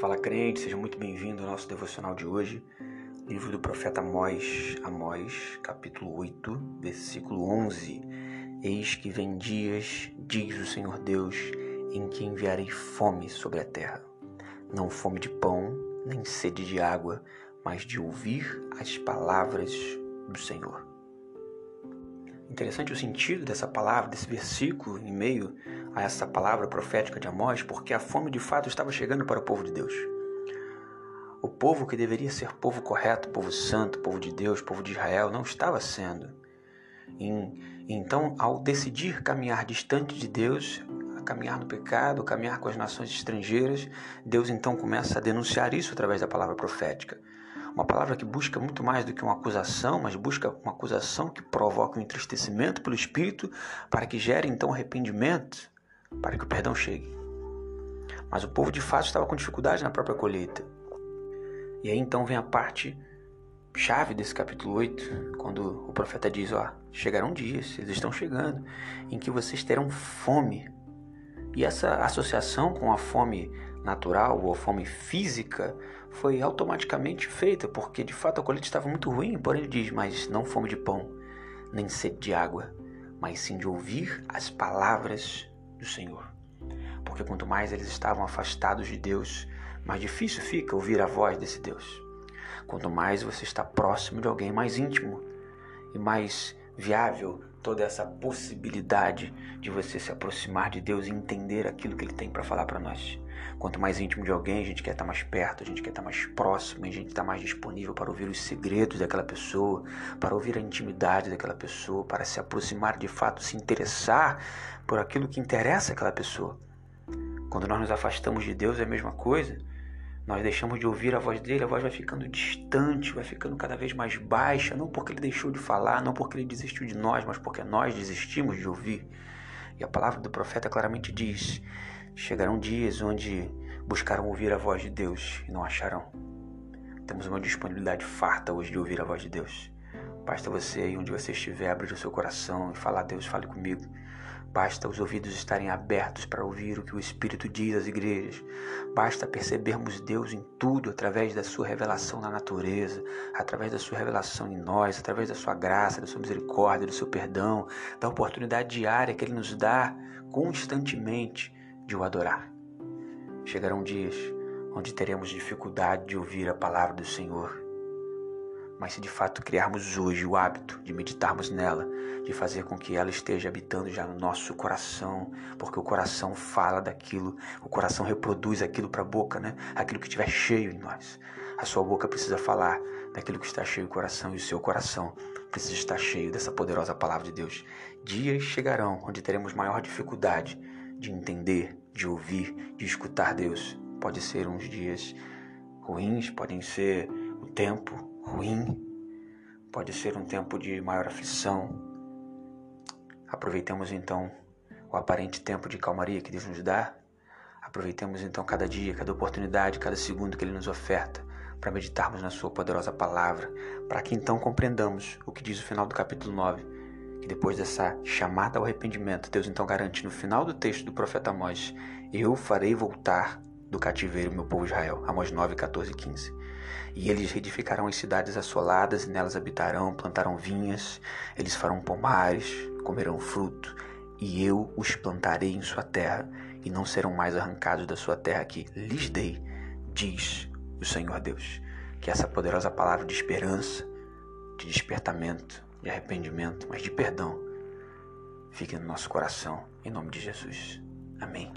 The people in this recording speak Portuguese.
Fala crente, seja muito bem-vindo ao nosso devocional de hoje, livro do profeta Amós, Amós, capítulo 8, versículo 11. Eis que vem dias, diz o Senhor Deus, em que enviarei fome sobre a terra. Não fome de pão, nem sede de água, mas de ouvir as palavras do Senhor. Interessante o sentido dessa palavra, desse versículo em meio a essa palavra profética de Amós, porque a fome de fato estava chegando para o povo de Deus. O povo que deveria ser povo correto, povo santo, povo de Deus, povo de Israel, não estava sendo. Então, ao decidir caminhar distante de Deus, caminhar no pecado, caminhar com as nações estrangeiras, Deus então começa a denunciar isso através da palavra profética. Uma palavra que busca muito mais do que uma acusação, mas busca uma acusação que provoca um entristecimento pelo Espírito para que gere então arrependimento, para que o perdão chegue. Mas o povo de fato estava com dificuldade na própria colheita. E aí então vem a parte chave desse capítulo 8, quando o profeta diz: Ó, chegarão dias, eles estão chegando, em que vocês terão fome. E essa associação com a fome natural ou a fome física foi automaticamente feita, porque de fato a colheita estava muito ruim, porém ele diz: Mas não fome de pão, nem sede de água, mas sim de ouvir as palavras do Senhor. Porque quanto mais eles estavam afastados de Deus, mais difícil fica ouvir a voz desse Deus. Quanto mais você está próximo de alguém mais íntimo e mais viável toda essa possibilidade de você se aproximar de Deus e entender aquilo que Ele tem para falar para nós. Quanto mais íntimo de alguém, a gente quer estar mais perto, a gente quer estar mais próximo, a gente está mais disponível para ouvir os segredos daquela pessoa, para ouvir a intimidade daquela pessoa, para se aproximar de fato, se interessar por aquilo que interessa àquela pessoa. Quando nós nos afastamos de Deus é a mesma coisa. Nós deixamos de ouvir a voz dele, a voz vai ficando distante, vai ficando cada vez mais baixa, não porque ele deixou de falar, não porque ele desistiu de nós, mas porque nós desistimos de ouvir. E a palavra do profeta claramente diz: chegarão dias onde buscaram ouvir a voz de Deus e não acharão. Temos uma disponibilidade farta hoje de ouvir a voz de Deus. Basta você aí onde você estiver abrir o seu coração e falar: Deus, fale comigo. Basta os ouvidos estarem abertos para ouvir o que o Espírito diz às igrejas. Basta percebermos Deus em tudo através da sua revelação na natureza, através da sua revelação em nós, através da sua graça, da sua misericórdia, do seu perdão, da oportunidade diária que Ele nos dá constantemente de o adorar. Chegarão dias onde teremos dificuldade de ouvir a palavra do Senhor mas se de fato criarmos hoje o hábito de meditarmos nela, de fazer com que ela esteja habitando já no nosso coração, porque o coração fala daquilo, o coração reproduz aquilo para a boca, né? Aquilo que estiver cheio em nós. A sua boca precisa falar daquilo que está cheio o coração e o seu coração precisa estar cheio dessa poderosa palavra de Deus. Dias chegarão onde teremos maior dificuldade de entender, de ouvir, de escutar Deus. Pode ser uns dias ruins, podem ser o tempo, ruim, pode ser um tempo de maior aflição. Aproveitemos então o aparente tempo de calmaria que Deus nos dá. Aproveitemos então cada dia, cada oportunidade, cada segundo que Ele nos oferta para meditarmos na Sua poderosa palavra, para que então compreendamos o que diz o final do capítulo 9, que depois dessa chamada ao arrependimento, Deus então garante no final do texto do profeta Amós: Eu farei voltar do cativeiro meu povo Israel. Amós 9, 14 e 15. E eles edificarão as cidades assoladas, e nelas habitarão, plantarão vinhas, eles farão pomares, comerão fruto, e eu os plantarei em sua terra, e não serão mais arrancados da sua terra que lhes dei, diz o Senhor Deus. Que essa poderosa palavra de esperança, de despertamento, de arrependimento, mas de perdão, fique no nosso coração, em nome de Jesus. Amém.